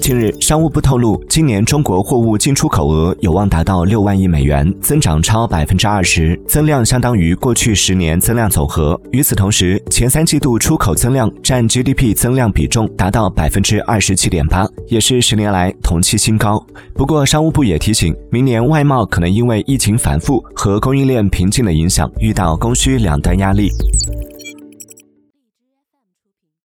近日商务部透露今年中国货物进出口额有望达到六万亿美元增长超百分之二十增量相当于过去十年增量总和。与此同时前三季度出口增量占 gdp 增量比重达到百分之二十七点八也是十年来同期新高。不过商务部也提醒明年外贸可能因为疫情反复和供应链瓶颈的影响遇到供需两端压力。